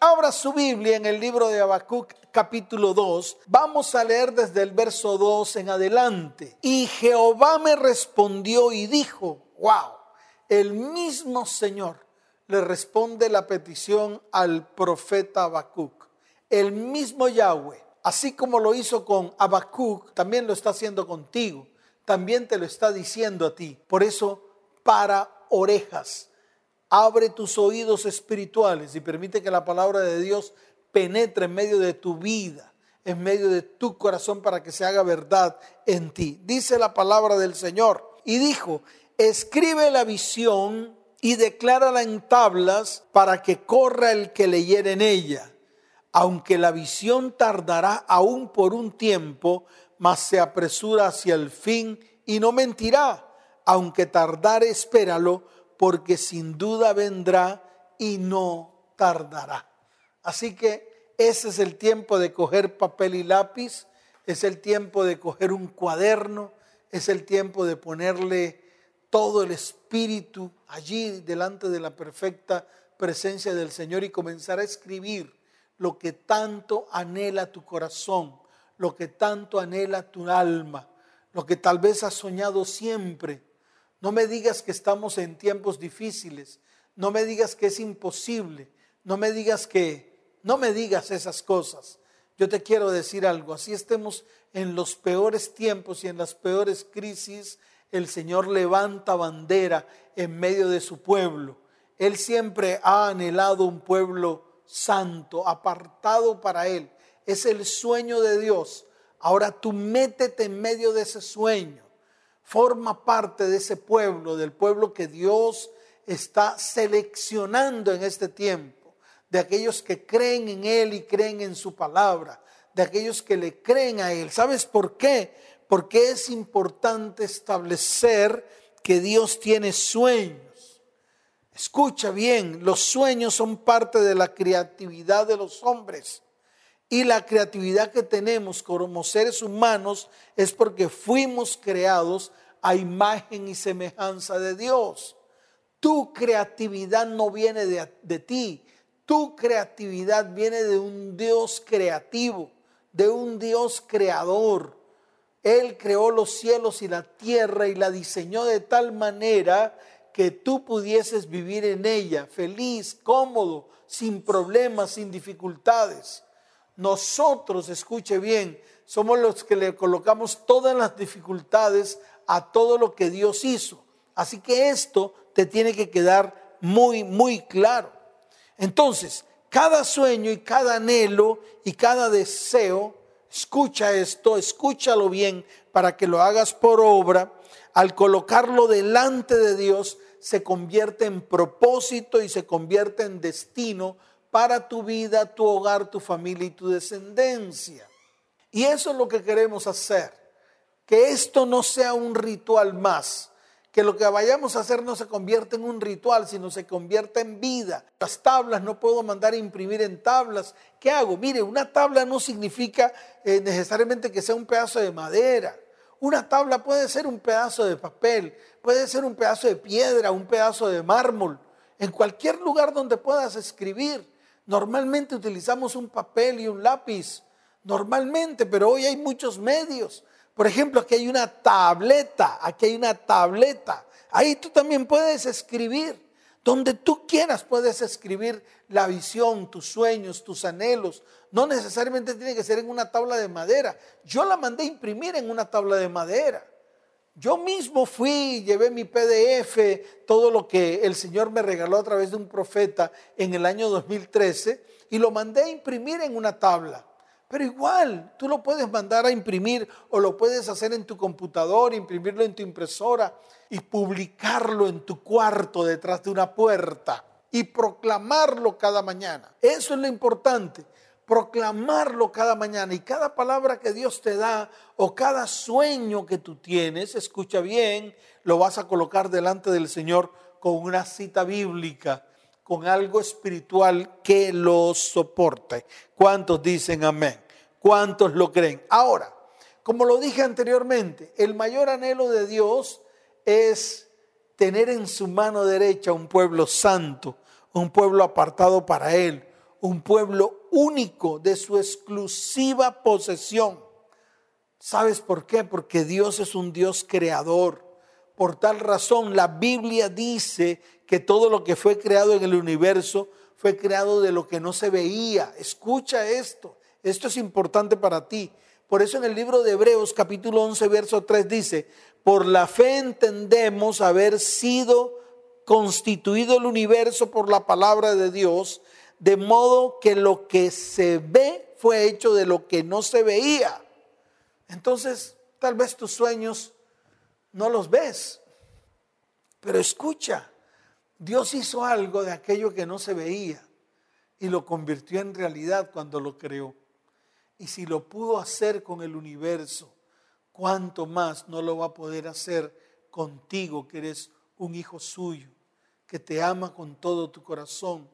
Abra su Biblia en el libro de Habacuc capítulo 2. Vamos a leer desde el verso 2 en adelante. Y Jehová me respondió y dijo, wow, el mismo Señor le responde la petición al profeta Habacuc. El mismo Yahweh, así como lo hizo con Habacuc, también lo está haciendo contigo. También te lo está diciendo a ti. Por eso, para orejas Abre tus oídos espirituales y permite que la palabra de Dios penetre en medio de tu vida, en medio de tu corazón para que se haga verdad en ti. Dice la palabra del Señor y dijo, escribe la visión y declárala en tablas para que corra el que leyere en ella. Aunque la visión tardará aún por un tiempo, mas se apresura hacia el fin y no mentirá. Aunque tardare, espéralo porque sin duda vendrá y no tardará. Así que ese es el tiempo de coger papel y lápiz, es el tiempo de coger un cuaderno, es el tiempo de ponerle todo el espíritu allí delante de la perfecta presencia del Señor y comenzar a escribir lo que tanto anhela tu corazón, lo que tanto anhela tu alma, lo que tal vez has soñado siempre no me digas que estamos en tiempos difíciles. No me digas que es imposible. No me digas que, no me digas esas cosas. Yo te quiero decir algo. Así estemos en los peores tiempos y en las peores crisis, el Señor levanta bandera en medio de su pueblo. Él siempre ha anhelado un pueblo santo, apartado para Él. Es el sueño de Dios. Ahora tú métete en medio de ese sueño forma parte de ese pueblo, del pueblo que Dios está seleccionando en este tiempo, de aquellos que creen en Él y creen en su palabra, de aquellos que le creen a Él. ¿Sabes por qué? Porque es importante establecer que Dios tiene sueños. Escucha bien, los sueños son parte de la creatividad de los hombres. Y la creatividad que tenemos como seres humanos es porque fuimos creados a imagen y semejanza de Dios. Tu creatividad no viene de, ti, tu creatividad viene de un Dios creativo, de un Dios creador. Él creó los cielos y la tierra y la diseñó de tal manera que tú pudieses vivir en ella feliz, cómodo, sin problemas, sin dificultades. Nosotros, escuche bien, somos los que le colocamos todas las dificultades a todo lo que Dios hizo. Así que esto te tiene que quedar muy, muy claro. Entonces, cada sueño y cada anhelo y cada deseo, escucha esto, escúchalo bien para que lo hagas por obra, al colocarlo delante de Dios, se convierte en propósito y se convierte en destino para tu vida, tu hogar, tu familia y tu descendencia. Y eso es lo que queremos hacer. Que esto no sea un ritual más. Que lo que vayamos a hacer no se convierta en un ritual, sino se convierta en vida. Las tablas no puedo mandar a imprimir en tablas. ¿Qué hago? Mire, una tabla no significa eh, necesariamente que sea un pedazo de madera. Una tabla puede ser un pedazo de papel, puede ser un pedazo de piedra, un pedazo de mármol, en cualquier lugar donde puedas escribir. Normalmente utilizamos un papel y un lápiz, normalmente, pero hoy hay muchos medios. Por ejemplo, aquí hay una tableta, aquí hay una tableta. Ahí tú también puedes escribir. Donde tú quieras puedes escribir la visión, tus sueños, tus anhelos. No necesariamente tiene que ser en una tabla de madera. Yo la mandé a imprimir en una tabla de madera. Yo mismo fui, llevé mi PDF, todo lo que el Señor me regaló a través de un profeta en el año 2013 y lo mandé a imprimir en una tabla. Pero igual, tú lo puedes mandar a imprimir o lo puedes hacer en tu computador, imprimirlo en tu impresora y publicarlo en tu cuarto detrás de una puerta y proclamarlo cada mañana. Eso es lo importante proclamarlo cada mañana y cada palabra que Dios te da o cada sueño que tú tienes, escucha bien, lo vas a colocar delante del Señor con una cita bíblica, con algo espiritual que lo soporte. ¿Cuántos dicen amén? ¿Cuántos lo creen? Ahora, como lo dije anteriormente, el mayor anhelo de Dios es tener en su mano derecha un pueblo santo, un pueblo apartado para Él un pueblo único de su exclusiva posesión. ¿Sabes por qué? Porque Dios es un Dios creador. Por tal razón, la Biblia dice que todo lo que fue creado en el universo fue creado de lo que no se veía. Escucha esto. Esto es importante para ti. Por eso en el libro de Hebreos capítulo 11, verso 3 dice, por la fe entendemos haber sido constituido el universo por la palabra de Dios, de modo que lo que se ve fue hecho de lo que no se veía. Entonces, tal vez tus sueños no los ves, pero escucha, Dios hizo algo de aquello que no se veía y lo convirtió en realidad cuando lo creó. Y si lo pudo hacer con el universo, ¿cuánto más no lo va a poder hacer contigo que eres un hijo suyo, que te ama con todo tu corazón,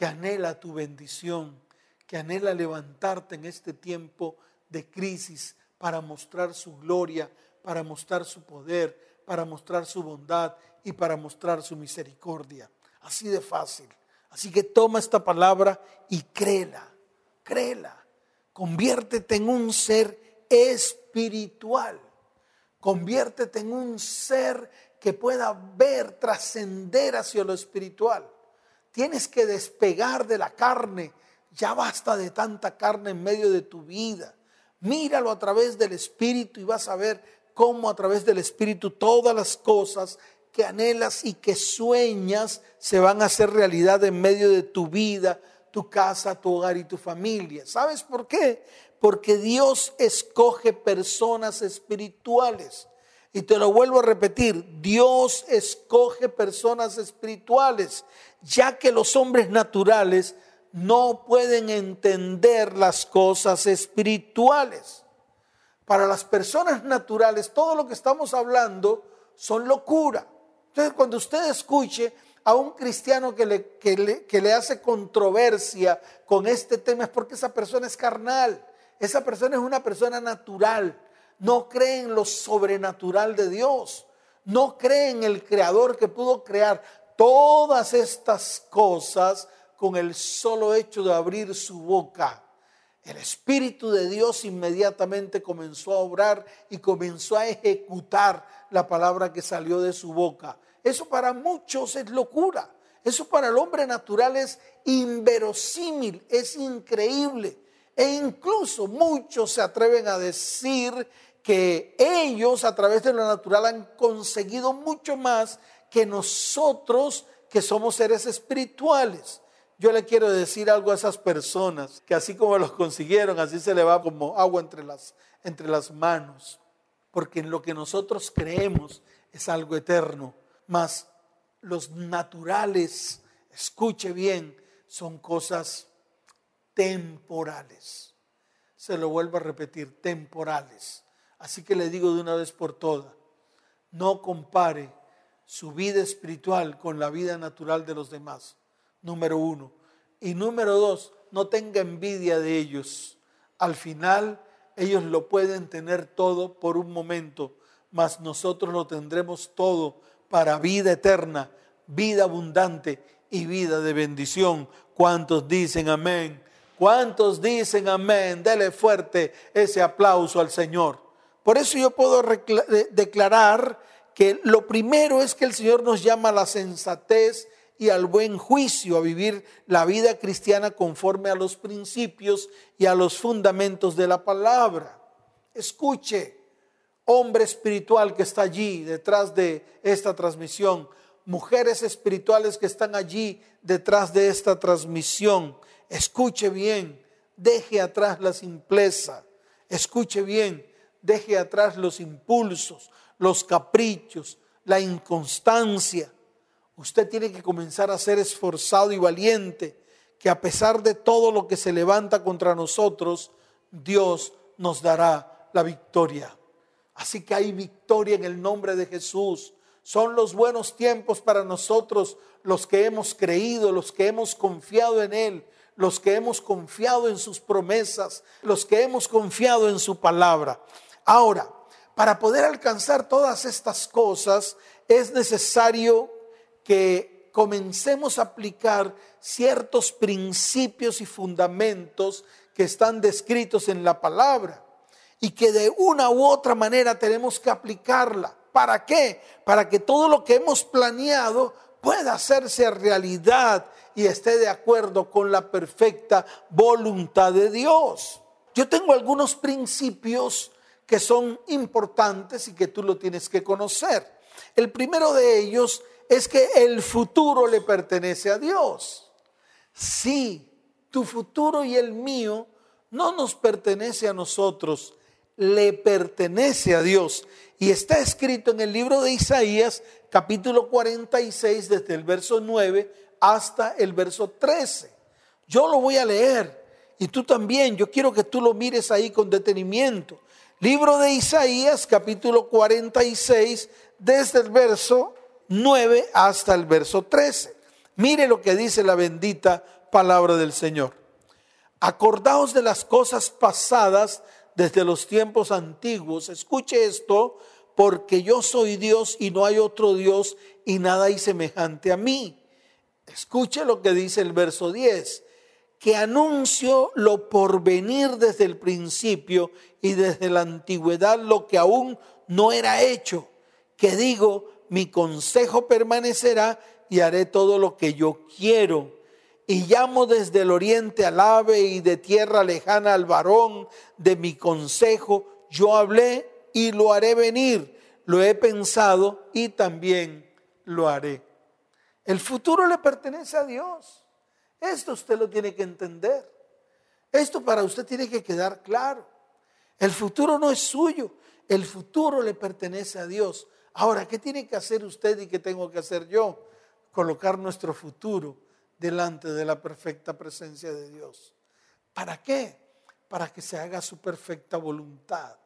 que anhela tu bendición, que anhela levantarte en este tiempo de crisis para mostrar su gloria, para mostrar su poder, para mostrar su bondad y para mostrar su misericordia. Así de fácil. Así que toma esta palabra y créela, créela. Conviértete en un ser espiritual. Conviértete en un ser que pueda ver, trascender hacia lo espiritual. Tienes que despegar de la carne. Ya basta de tanta carne en medio de tu vida. Míralo a través del Espíritu y vas a ver cómo a través del Espíritu todas las cosas que anhelas y que sueñas se van a hacer realidad en medio de tu vida, tu casa, tu hogar y tu familia. ¿Sabes por qué? Porque Dios escoge personas espirituales. Y te lo vuelvo a repetir, Dios escoge personas espirituales, ya que los hombres naturales no pueden entender las cosas espirituales. Para las personas naturales, todo lo que estamos hablando son locura. Entonces, cuando usted escuche a un cristiano que le, que le, hace controversia con este tema, es porque esa persona es carnal. Esa persona es una persona natural. No cree en lo sobrenatural de Dios. No cree en el creador que pudo crear todas estas cosas con el solo hecho de abrir su boca. El Espíritu de Dios inmediatamente comenzó a obrar y comenzó a ejecutar la palabra que salió de su boca. Eso para muchos es locura. Eso para el hombre natural es inverosímil, es increíble. E incluso muchos se atreven a decir que ellos a través de lo natural han conseguido mucho más que nosotros que somos seres espirituales. Yo le quiero decir algo a esas personas, que así como los consiguieron, así se le va como agua entre las, entre las manos. Porque en lo que nosotros creemos es algo eterno, mas los naturales, escuche bien, son cosas temporales. Se lo vuelvo a repetir, temporales. Así que le digo de una vez por todas, no compare su vida espiritual con la vida natural de los demás, número uno. Y número dos, no tenga envidia de ellos. Al final, ellos lo pueden tener todo por un momento, mas nosotros lo tendremos todo para vida eterna, vida abundante y vida de bendición. ¿Cuántos dicen amén? ¿Cuántos dicen amén? Dele fuerte ese aplauso al Señor. Por eso yo puedo declarar que lo primero es que el Señor nos llama a la sensatez y al buen juicio, a vivir la vida cristiana conforme a los principios y a los fundamentos de la palabra. Escuche, hombre espiritual que está allí detrás de esta transmisión, mujeres espirituales que están allí detrás de esta transmisión. Escuche bien, deje atrás la simpleza, escuche bien, deje atrás los impulsos, los caprichos, la inconstancia. Usted tiene que comenzar a ser esforzado y valiente, que a pesar de todo lo que se levanta contra nosotros, Dios nos dará la victoria. Así que hay victoria en el nombre de Jesús. Son los buenos tiempos para nosotros, los que hemos creído, los que hemos confiado en Él, los que hemos confiado en sus promesas, los que hemos confiado en su palabra. Ahora, para poder alcanzar todas estas cosas es necesario que comencemos a aplicar ciertos principios y fundamentos que están descritos en la palabra y que de una u otra manera tenemos que aplicarla. ¿Para qué? Para que todo lo que hemos planeado pueda hacerse realidad y esté de acuerdo con la perfecta voluntad de Dios. Yo tengo algunos principios que son importantes y que tú lo tienes que conocer. El primero de ellos es que el futuro le pertenece a Dios. Sí, tu futuro y el mío no nos pertenece a nosotros, le pertenece a Dios. Y está escrito en el libro de Isaías, capítulo 46, desde el verso 9 hasta el verso 13. Yo lo voy a leer y tú también. Yo quiero que tú lo mires ahí con detenimiento. Libro de Isaías, capítulo 46, desde el verso 9 hasta el verso 13. Mire lo que dice la bendita palabra del Señor. Acordaos de las cosas pasadas desde los tiempos antiguos. Escuche esto, porque yo soy Dios y no hay otro Dios y nada hay semejante a mí. Escuche lo que dice el verso 10, que anuncio lo por venir desde el principio y desde la antigüedad lo que aún no era hecho, que digo, mi consejo permanecerá y haré todo lo que yo quiero y llamo desde el oriente al ave y de tierra lejana al varón de mi consejo. Yo hablé y lo haré venir. Lo he pensado y también lo haré. El futuro le pertenece a Dios. Esto usted lo tiene que entender. Esto para usted tiene que quedar claro. El futuro no es suyo. El futuro le pertenece a Dios. Ahora, ¿qué tiene que hacer usted y qué tengo que hacer yo? Colocar nuestro futuro delante de la perfecta presencia de Dios. ¿Para qué? Para que se haga su perfecta voluntad.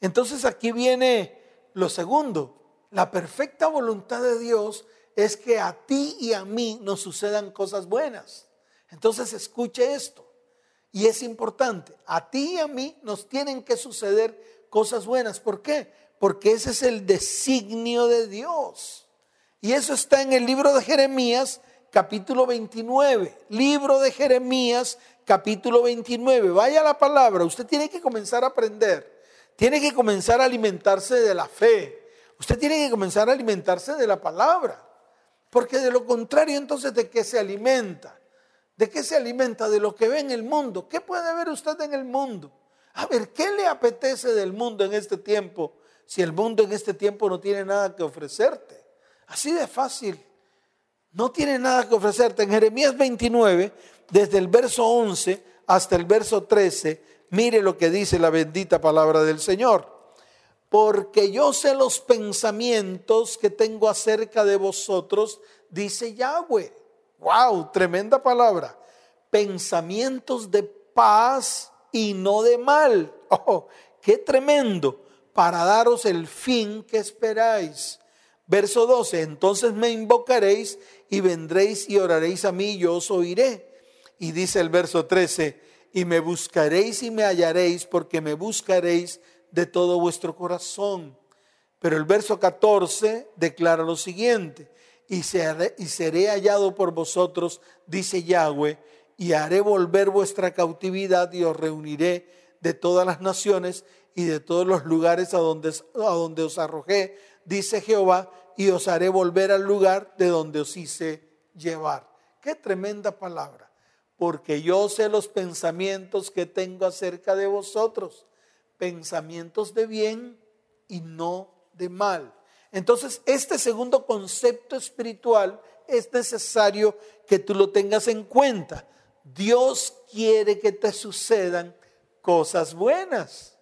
Entonces aquí viene lo segundo. La perfecta voluntad de Dios es que a ti y a mí nos sucedan cosas buenas. Entonces escuche esto. Y es importante. A ti y a mí nos tienen que suceder cosas buenas. ¿Por qué? Porque ese es el designio de Dios. Y eso está en el libro de Jeremías capítulo 29, libro de Jeremías, capítulo 29. Vaya la palabra, usted tiene que comenzar a aprender, tiene que comenzar a alimentarse de la fe, usted tiene que comenzar a alimentarse de la palabra, porque de lo contrario entonces de qué se alimenta, de qué se alimenta, de lo que ve en el mundo. ¿Qué puede ver usted en el mundo? A ver, ¿qué le apetece del mundo en este tiempo si el mundo en este tiempo no tiene nada que ofrecerte? Así de fácil no tiene nada que ofrecerte. En Jeremías 29, desde el verso 11 hasta el verso 13, mire lo que dice la bendita palabra del Señor. Porque yo sé los pensamientos que tengo acerca de vosotros, dice Yahweh. Wow, tremenda palabra. Pensamientos de paz y no de mal. Oh, qué tremendo. Para daros el fin que esperáis. Verso 12, entonces me invocaréis y vendréis y oraréis a mí y yo os oiré. Y dice el verso 13, y me buscaréis y me hallaréis porque me buscaréis de todo vuestro corazón. Pero el verso 14 declara lo siguiente, y seré, hallado por vosotros, dice Yahweh, y haré volver vuestra cautividad y os reuniré de todas las naciones y de todos los lugares a donde os arrojé dice Jehová, y os haré volver al lugar de donde os hice llevar. Qué tremenda palabra, porque yo sé los pensamientos que tengo acerca de vosotros, pensamientos de bien y no de mal. Entonces, este segundo concepto espiritual es necesario que tú lo tengas en cuenta. Dios quiere que te sucedan cosas buenas.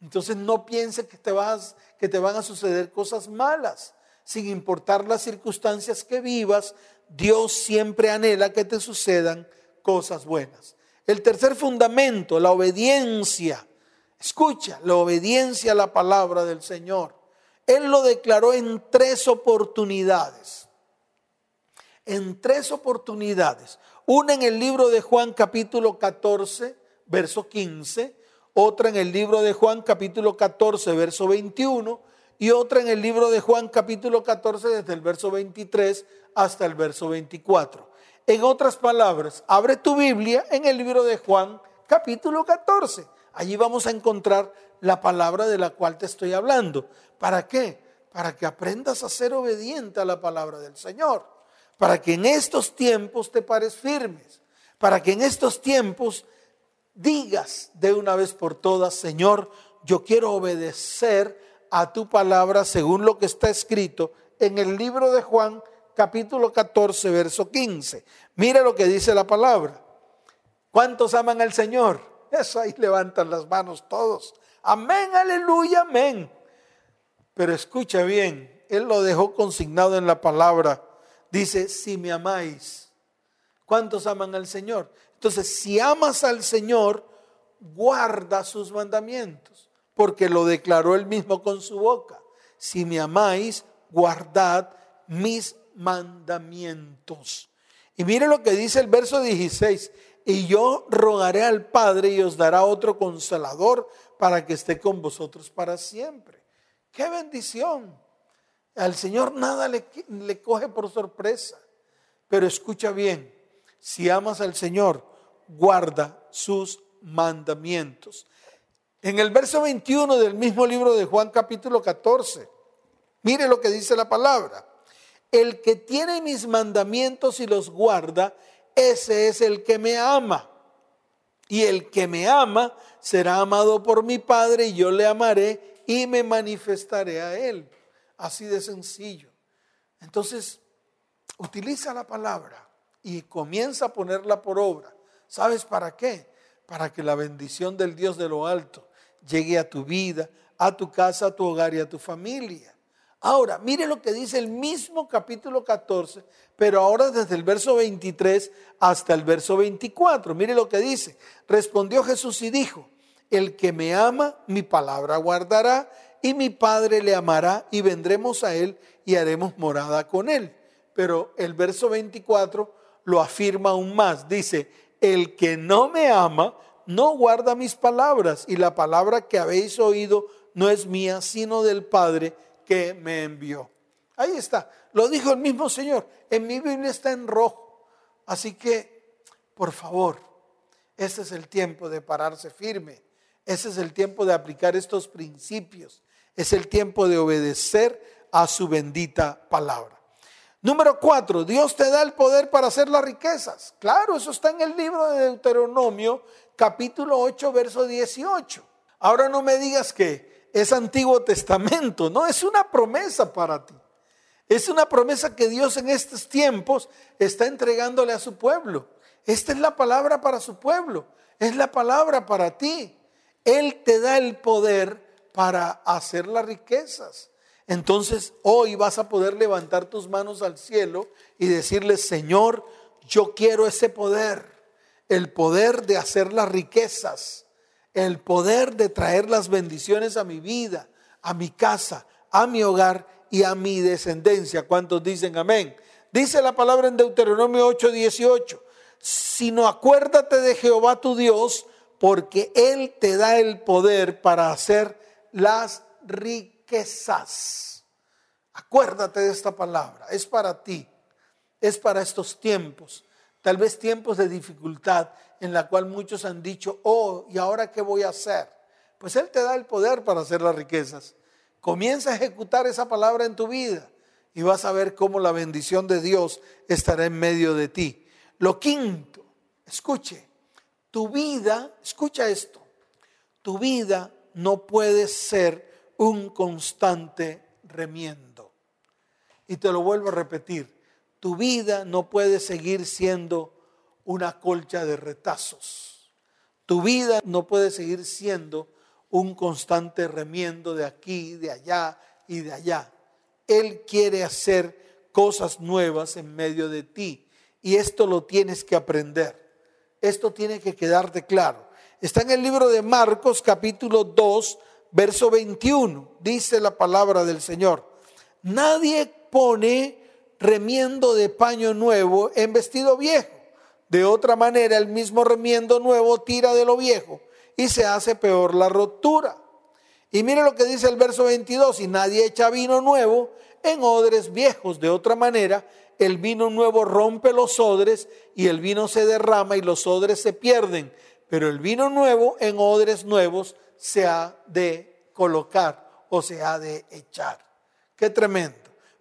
Entonces no piense que te, que te van a suceder cosas malas. Sin importar las circunstancias que vivas, Dios siempre anhela que te sucedan cosas buenas. El tercer fundamento, la obediencia. Escucha, la obediencia a la palabra del Señor. Él lo declaró en tres oportunidades. En tres oportunidades. Una en el libro de Juan capítulo 14, verso 15 otra en el libro de Juan capítulo 14, verso 21, y otra en el libro de Juan capítulo 14 desde el verso 23 hasta el verso 24. En otras palabras, abre tu Biblia en el libro de Juan capítulo 14. Allí vamos a encontrar la palabra de la cual te estoy hablando. ¿Para qué? Para que aprendas a ser obediente a la palabra del Señor. Para que en estos tiempos te pares firmes. Para que en estos tiempos digas de una vez por todas, Señor, yo quiero obedecer a tu palabra según lo que está escrito en el libro de Juan capítulo 14, verso 15. Mira lo que dice la palabra. ¿Cuántos aman al Señor? Eso ahí levantan las manos todos. Amén, aleluya, amén. Pero escucha bien, Él lo dejó consignado en la palabra. Dice, si me amáis, ¿cuántos aman al Señor? Entonces, si amas al Señor, guarda sus mandamientos, porque lo declaró Él mismo con su boca. Si me amáis, guardad mis mandamientos. Y mire lo que dice el verso 16, y yo rogaré al Padre y os dará otro consolador para que esté con vosotros para siempre. ¡Qué bendición! Al Señor nada le, coge por sorpresa. Pero escucha bien, si amas al Señor, guarda sus mandamientos. En el verso 21 del mismo libro de Juan capítulo 14, mire lo que dice la palabra. El que tiene mis mandamientos y los guarda, ese es el que me ama. Y el que me ama será amado por mi Padre y yo le amaré y me manifestaré a él. Así de sencillo. Entonces, utiliza la palabra y comienza a ponerla por obra. ¿Sabes para qué? Para que la bendición del Dios de lo alto llegue a tu vida, a tu casa, a tu hogar y a tu familia. Ahora, mire lo que dice el mismo capítulo 14, pero ahora desde el verso 23 hasta el verso 24. Mire lo que dice. Respondió Jesús y dijo, el que me ama, mi palabra guardará, y mi Padre le amará, y vendremos a él y haremos morada con él. Pero el verso 24 lo afirma aún más. Dice, el que no me ama, no guarda mis palabras, y la palabra que habéis oído no es mía, sino del Padre que me envió. Ahí está, lo dijo el mismo Señor. En mi Biblia está en rojo. Así que, por favor, ese es el tiempo de pararse firme. Ese es el tiempo de aplicar estos principios. Es el tiempo de obedecer a su bendita palabra. Número cuatro, Dios te da el poder para hacer las riquezas. Claro, eso está en el libro de Deuteronomio, capítulo 8, verso 18. Ahora no me digas que es Antiguo Testamento, no, es una promesa para ti. Es una promesa que Dios en estos tiempos está entregándole a su pueblo. Esta es la palabra para su pueblo, es la palabra para ti. Él te da el poder para hacer las riquezas. Entonces hoy vas a poder levantar tus manos al cielo y decirle, Señor, yo quiero ese poder, el poder de hacer las riquezas el poder de traer las bendiciones a mi vida, a mi casa, a mi hogar y a mi descendencia. ¿Cuántos dicen amén? Dice la palabra en Deuteronomio 8:18, sino acuérdate de Jehová tu Dios, porque Él te da el poder para hacer las riquezas. Acuérdate de esta palabra, es para ti, es para estos tiempos, tal vez tiempos de dificultad, en la cual muchos han dicho, oh, ¿y ahora qué voy a hacer? Pues Él te da el poder para hacer las riquezas. Comienza a ejecutar esa palabra en tu vida y vas a ver cómo la bendición de Dios estará en medio de ti. Lo quinto, escuche, tu vida, escucha esto, tu vida no puede ser un constante remiendo. Y te lo vuelvo a repetir, tu vida no puede seguir siendo una colcha de retazos. Tu vida no puede seguir siendo un constante remiendo de aquí, de allá y de allá. Él quiere hacer cosas nuevas en medio de ti y esto lo tienes que aprender. Esto tiene que quedarte claro. Está en el libro de Marcos capítulo 2, verso 21. Dice la palabra del Señor. Nadie pone remiendo de paño nuevo en vestido viejo de otra manera, el mismo remiendo nuevo tira de lo viejo y se hace peor la rotura. Y mire lo que dice el verso 22, y nadie echa vino nuevo en odres viejos. De otra manera, el vino nuevo rompe los odres y el vino se derrama y los odres se pierden. Pero el vino nuevo en odres nuevos se ha de colocar o se ha de echar. Qué tremendo.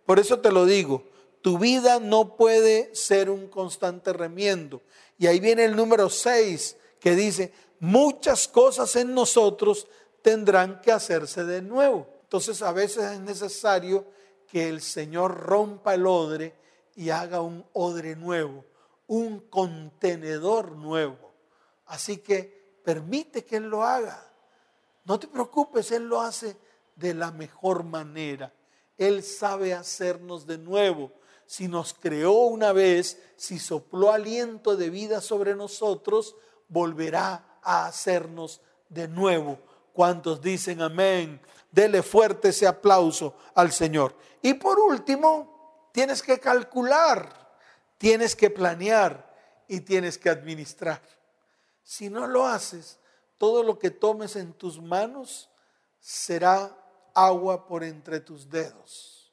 Por eso te lo digo, tu vida no puede ser un constante remiendo. Y ahí viene el número 6 que dice, muchas cosas en nosotros tendrán que hacerse de nuevo. Entonces a veces es necesario que el Señor rompa el odre y haga un odre nuevo, un contenedor nuevo. Así que permite que Él lo haga. No te preocupes, Él lo hace de la mejor manera. Él sabe hacernos de nuevo. Si nos creó una vez, si sopló aliento de vida sobre nosotros, volverá a hacernos de nuevo. ¿Cuántos dicen amén? Dele fuerte ese aplauso al Señor. Y por último, tienes que calcular, tienes que planear y tienes que administrar. Si no lo haces, todo lo que tomes en tus manos será agua por entre tus dedos.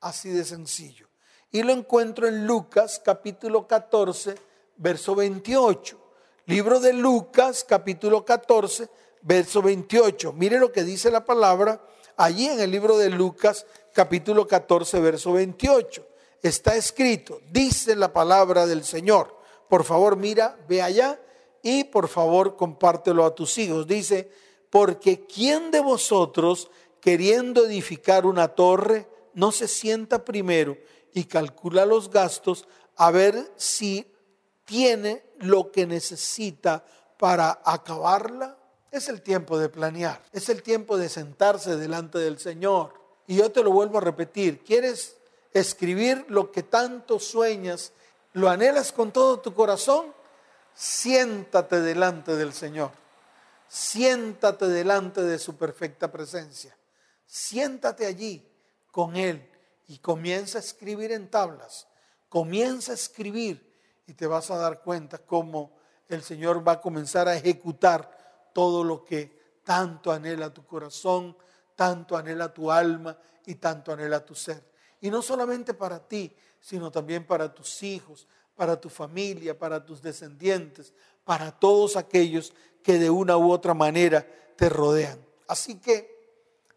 Así de sencillo. Y lo encuentro en Lucas capítulo 14, verso 28. Libro de Lucas capítulo 14, verso 28. Mire lo que dice la palabra allí en el libro de Lucas capítulo 14, verso 28. Está escrito, dice la palabra del Señor. Por favor, mira, ve allá y por favor compártelo a tus hijos. Dice, porque ¿quién de vosotros queriendo edificar una torre, no se sienta primero y calcula los gastos a ver si tiene lo que necesita para acabarla. Es el tiempo de planear, es el tiempo de sentarse delante del Señor. Y yo te lo vuelvo a repetir, ¿quieres escribir lo que tanto sueñas? ¿Lo anhelas con todo tu corazón? Siéntate delante del Señor. Siéntate delante de su perfecta presencia siéntate allí con Él y comienza a escribir en tablas, comienza a escribir y te vas a dar cuenta cómo el Señor va a comenzar a ejecutar todo lo que tanto anhela tu corazón, tanto anhela tu alma y tanto anhela tu ser. Y no solamente para ti, sino también para tus hijos, para tu familia, para tus descendientes, para todos aquellos que de una u otra manera te rodean. Así que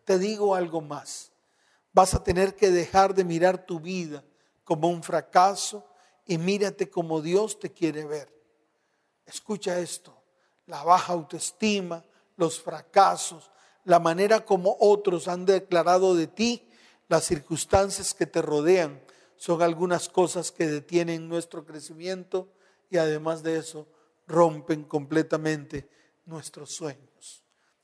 te digo algo más. Vas a tener que dejar de mirar tu vida como un fracaso y mírate como Dios te quiere ver. Escucha esto, la baja autoestima, los fracasos, la manera como otros han declarado de ti, las circunstancias que te rodean, son algunas cosas que detienen nuestro crecimiento y además de eso rompen completamente nuestros sueños.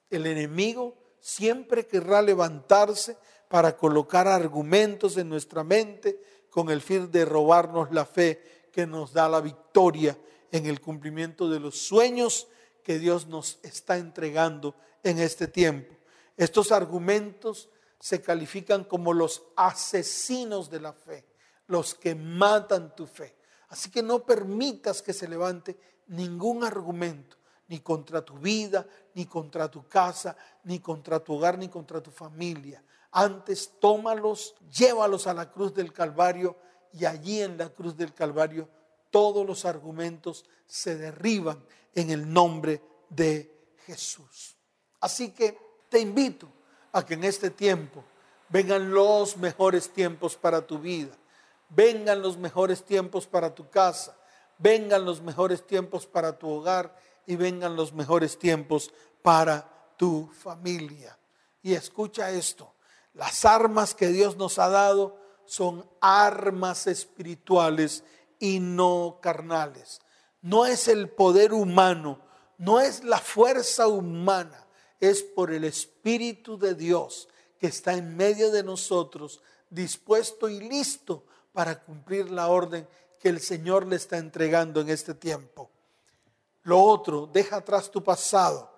El enemigo siempre querrá levantarse para colocar argumentos en nuestra mente con el fin de robarnos la fe que nos da la victoria en el cumplimiento de los sueños que Dios nos está entregando en este tiempo. Estos argumentos se califican como los asesinos de la fe, los que matan tu fe. Así que no permitas que se levante ningún argumento ni contra tu vida, ni contra tu casa, ni contra tu hogar, ni contra tu familia. Antes tómalos, llévalos a la cruz del Calvario y allí en la cruz del Calvario todos los argumentos se derriban en el nombre de Jesús. Así que te invito a que en este tiempo vengan los mejores tiempos para tu vida, vengan los mejores tiempos para tu casa, vengan los mejores tiempos para tu hogar y vengan los mejores tiempos para tu familia. Y escucha esto, las armas que Dios nos ha dado son armas espirituales y no carnales. No es el poder humano, no es la fuerza humana, es por el Espíritu de Dios que está en medio de nosotros, dispuesto y listo para cumplir la orden que el Señor le está entregando en este tiempo. Lo otro, deja atrás tu pasado.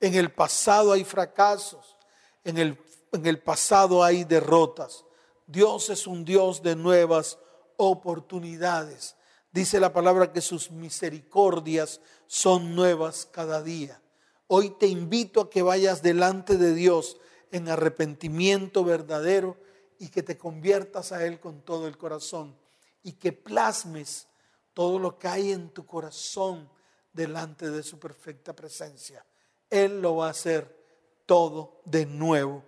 En el pasado hay fracasos, en el, en el pasado hay derrotas. Dios es un Dios de nuevas oportunidades. Dice la palabra que sus misericordias son nuevas cada día. Hoy te invito a que vayas delante de Dios en arrepentimiento verdadero y que te conviertas a Él con todo el corazón y que plasmes todo lo que hay en tu corazón delante de su perfecta presencia. Él lo va a hacer todo de nuevo.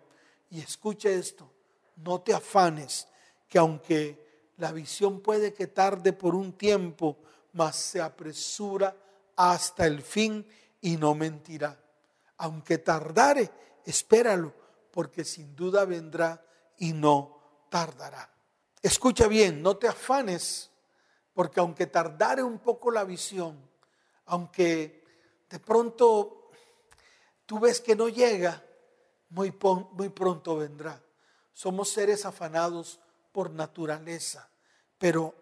Y escucha esto, no te afanes, que aunque la visión puede que tarde por un tiempo, mas se apresura hasta el fin y no mentirá. Aunque tardare, espéralo, porque sin duda vendrá y no tardará. Escucha bien, no te afanes, porque aunque tardare un poco la visión, aunque de pronto tú ves que no llega, muy, muy pronto vendrá. Somos seres afanados por naturaleza, pero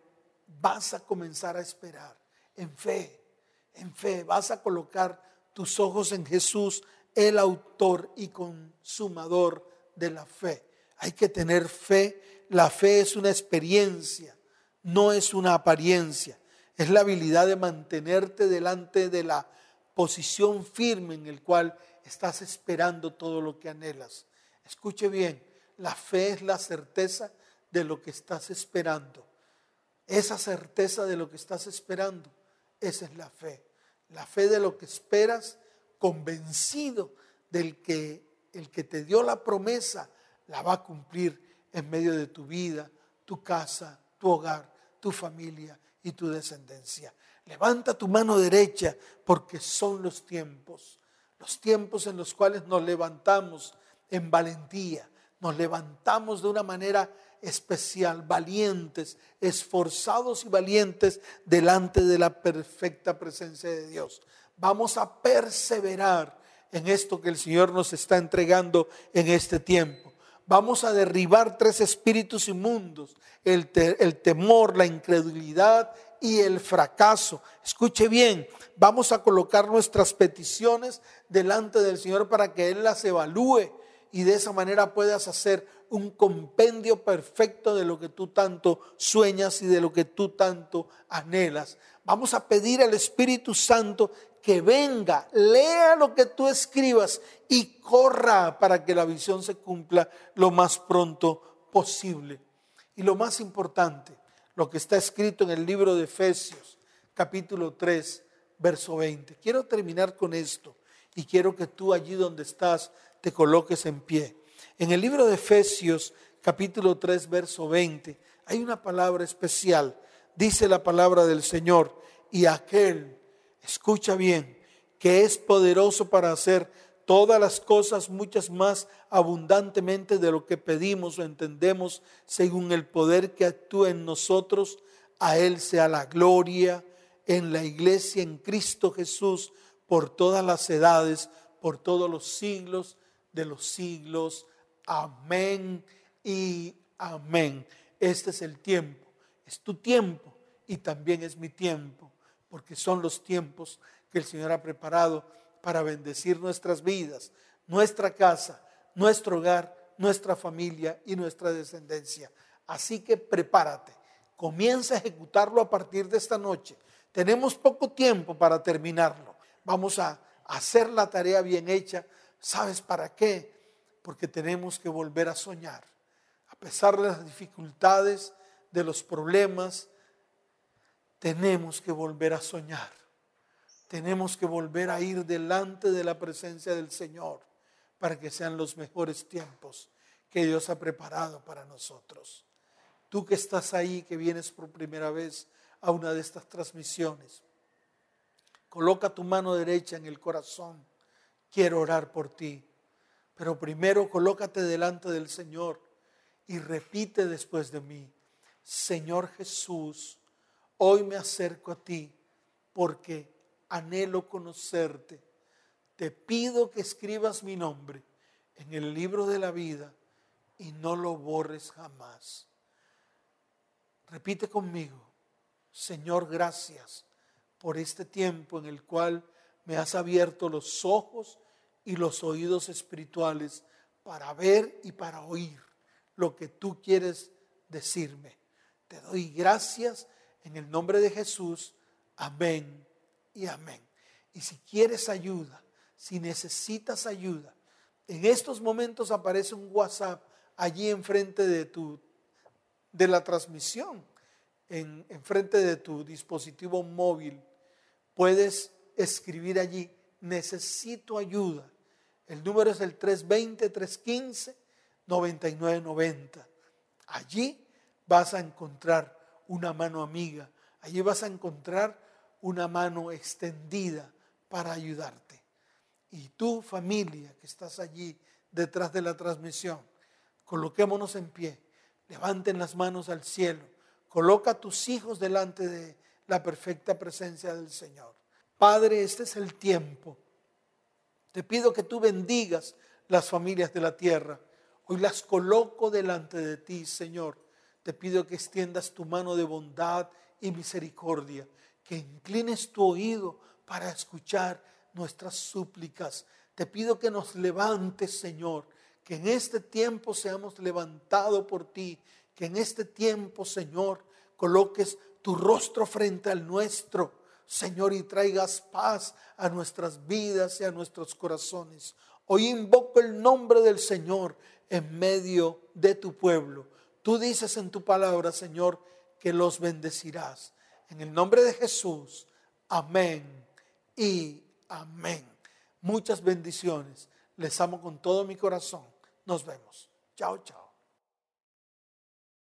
vas a comenzar a esperar en fe, en fe, vas a colocar tus ojos en Jesús, el autor y consumador de la fe. Hay que tener fe. La fe es una experiencia, no es una apariencia. Es la habilidad de mantenerte delante de la posición firme en el cual estás esperando todo lo que anhelas. Escuche bien, la fe es la certeza de lo que estás esperando. Esa certeza de lo que estás esperando, esa es la fe. La fe de lo que esperas, convencido del que el que te dio la promesa la va a cumplir en medio de tu vida, tu casa, tu hogar, tu familia y tu descendencia. Levanta tu mano derecha porque son los tiempos, los tiempos en los cuales nos levantamos en valentía, nos levantamos de una manera especial, valientes, esforzados y valientes delante de la perfecta presencia de Dios. Vamos a perseverar en esto que el Señor nos está entregando en este tiempo. Vamos a derribar tres espíritus inmundos, el, el temor, la incredulidad y el fracaso. Escuche bien, vamos a colocar nuestras peticiones delante del Señor para que Él las evalúe y de esa manera puedas hacer un compendio perfecto de lo que tú tanto sueñas y de lo que tú tanto anhelas. Vamos a pedir al Espíritu Santo que venga, lea lo que tú escribas y corra para que la visión se cumpla lo más pronto posible. Y lo más importante, lo que está escrito en el libro de Efesios, capítulo 3, verso 20. Quiero terminar con esto y quiero que tú allí donde estás te coloques en pie. En el libro de Efesios, capítulo 3, verso 20, hay una palabra especial. Dice la palabra del Señor, y aquel, escucha bien, que es poderoso para hacer todas las cosas, muchas más abundantemente de lo que pedimos o entendemos, según el poder que actúa en nosotros, a Él sea la gloria en la iglesia, en Cristo Jesús, por todas las edades, por todos los siglos de los siglos. Amén y amén. Este es el tiempo, es tu tiempo y también es mi tiempo, porque son los tiempos que el Señor ha preparado para bendecir nuestras vidas, nuestra casa, nuestro hogar, nuestra familia y nuestra descendencia. Así que prepárate, comienza a ejecutarlo a partir de esta noche. Tenemos poco tiempo para terminarlo. Vamos a hacer la tarea bien hecha ¿Sabes para qué? Porque tenemos que volver a soñar. A pesar de las dificultades, de los problemas, tenemos que volver a soñar. Tenemos que volver a ir delante de la presencia del Señor para que sean los mejores tiempos que Dios ha preparado para nosotros. Tú que estás ahí, que vienes por primera vez a una de estas transmisiones, coloca tu mano derecha en el corazón quiero orar por ti. Pero primero colócate delante del Señor y repite después de mí, Señor Jesús, hoy me acerco a ti porque anhelo conocerte. Te pido que escribas mi nombre en el libro de la vida y no lo borres jamás. Repite conmigo, Señor, gracias por este tiempo en el cual me has abierto los ojos y los oídos espirituales para ver y para oír lo que tú quieres decirme. Te doy gracias en el nombre de Jesús. Amén y amén. Y si quieres ayuda, si necesitas ayuda, en estos momentos aparece un WhatsApp allí enfrente de tu de la transmisión, en enfrente de tu dispositivo móvil. Puedes escribir allí, necesito ayuda. El número es el 320-315-9990. Allí vas a encontrar una mano amiga. Allí vas a encontrar una mano extendida para ayudarte. Y tu familia que estás allí detrás de la transmisión, coloquémonos en pie, levanten las manos al cielo, coloca a tus hijos delante de la perfecta presencia del Señor. Padre, este es el tiempo. Te pido que tú bendigas las familias de la tierra. Hoy las coloco delante de ti, Señor. Te pido que extiendas tu mano de bondad y misericordia, que inclines tu oído para escuchar nuestras súplicas. Te pido que nos levantes, Señor, que en este tiempo seamos levantados por ti, que en este tiempo, Señor, coloques tu rostro frente al nuestro, Señor, y traigas paz a nuestras vidas y a nuestros corazones. Hoy invoco el nombre del Señor en medio de tu pueblo. Tú dices en tu palabra, Señor, que los bendecirás. En el nombre de Jesús, amén y amén. Muchas bendiciones. Les amo con todo mi corazón. Nos vemos. Chao, chao.